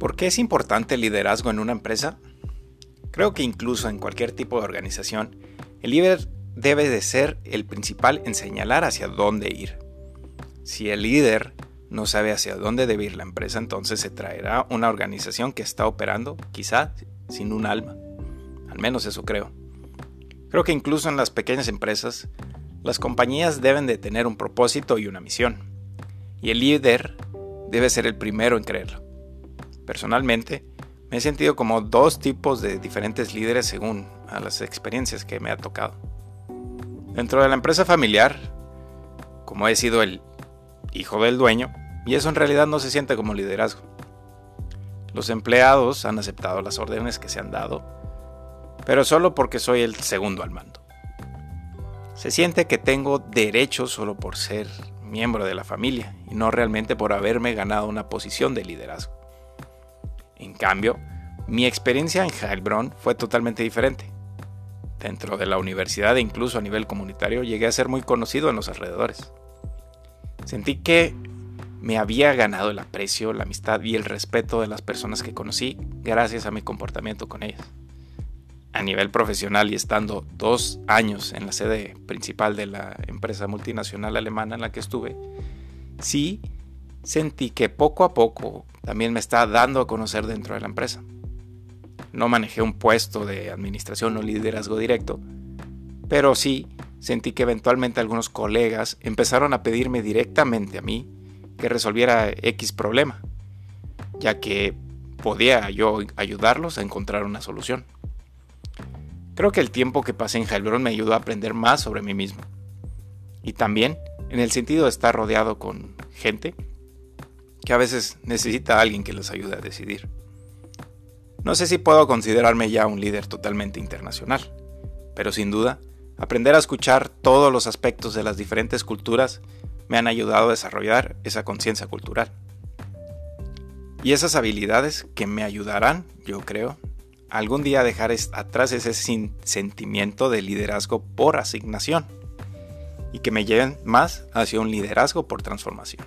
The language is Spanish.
¿Por qué es importante el liderazgo en una empresa? Creo que incluso en cualquier tipo de organización, el líder debe de ser el principal en señalar hacia dónde ir. Si el líder no sabe hacia dónde debe ir la empresa, entonces se traerá una organización que está operando, quizá sin un alma. Al menos eso creo. Creo que incluso en las pequeñas empresas, las compañías deben de tener un propósito y una misión. Y el líder debe ser el primero en creerlo. Personalmente, me he sentido como dos tipos de diferentes líderes según a las experiencias que me ha tocado. Dentro de la empresa familiar, como he sido el hijo del dueño, y eso en realidad no se siente como liderazgo. Los empleados han aceptado las órdenes que se han dado, pero solo porque soy el segundo al mando. Se siente que tengo derechos solo por ser miembro de la familia y no realmente por haberme ganado una posición de liderazgo. En cambio, mi experiencia en Heilbronn fue totalmente diferente. Dentro de la universidad e incluso a nivel comunitario llegué a ser muy conocido en los alrededores. Sentí que me había ganado el aprecio, la amistad y el respeto de las personas que conocí gracias a mi comportamiento con ellas. A nivel profesional y estando dos años en la sede principal de la empresa multinacional alemana en la que estuve, sí sentí que poco a poco también me está dando a conocer dentro de la empresa. No manejé un puesto de administración o liderazgo directo, pero sí sentí que eventualmente algunos colegas empezaron a pedirme directamente a mí que resolviera X problema, ya que podía yo ayudarlos a encontrar una solución. Creo que el tiempo que pasé en Heilbronn me ayudó a aprender más sobre mí mismo. Y también en el sentido de estar rodeado con gente que a veces necesita a alguien que los ayude a decidir. No sé si puedo considerarme ya un líder totalmente internacional, pero sin duda, aprender a escuchar todos los aspectos de las diferentes culturas me han ayudado a desarrollar esa conciencia cultural. Y esas habilidades que me ayudarán, yo creo, algún día dejar atrás ese sentimiento de liderazgo por asignación y que me lleven más hacia un liderazgo por transformación.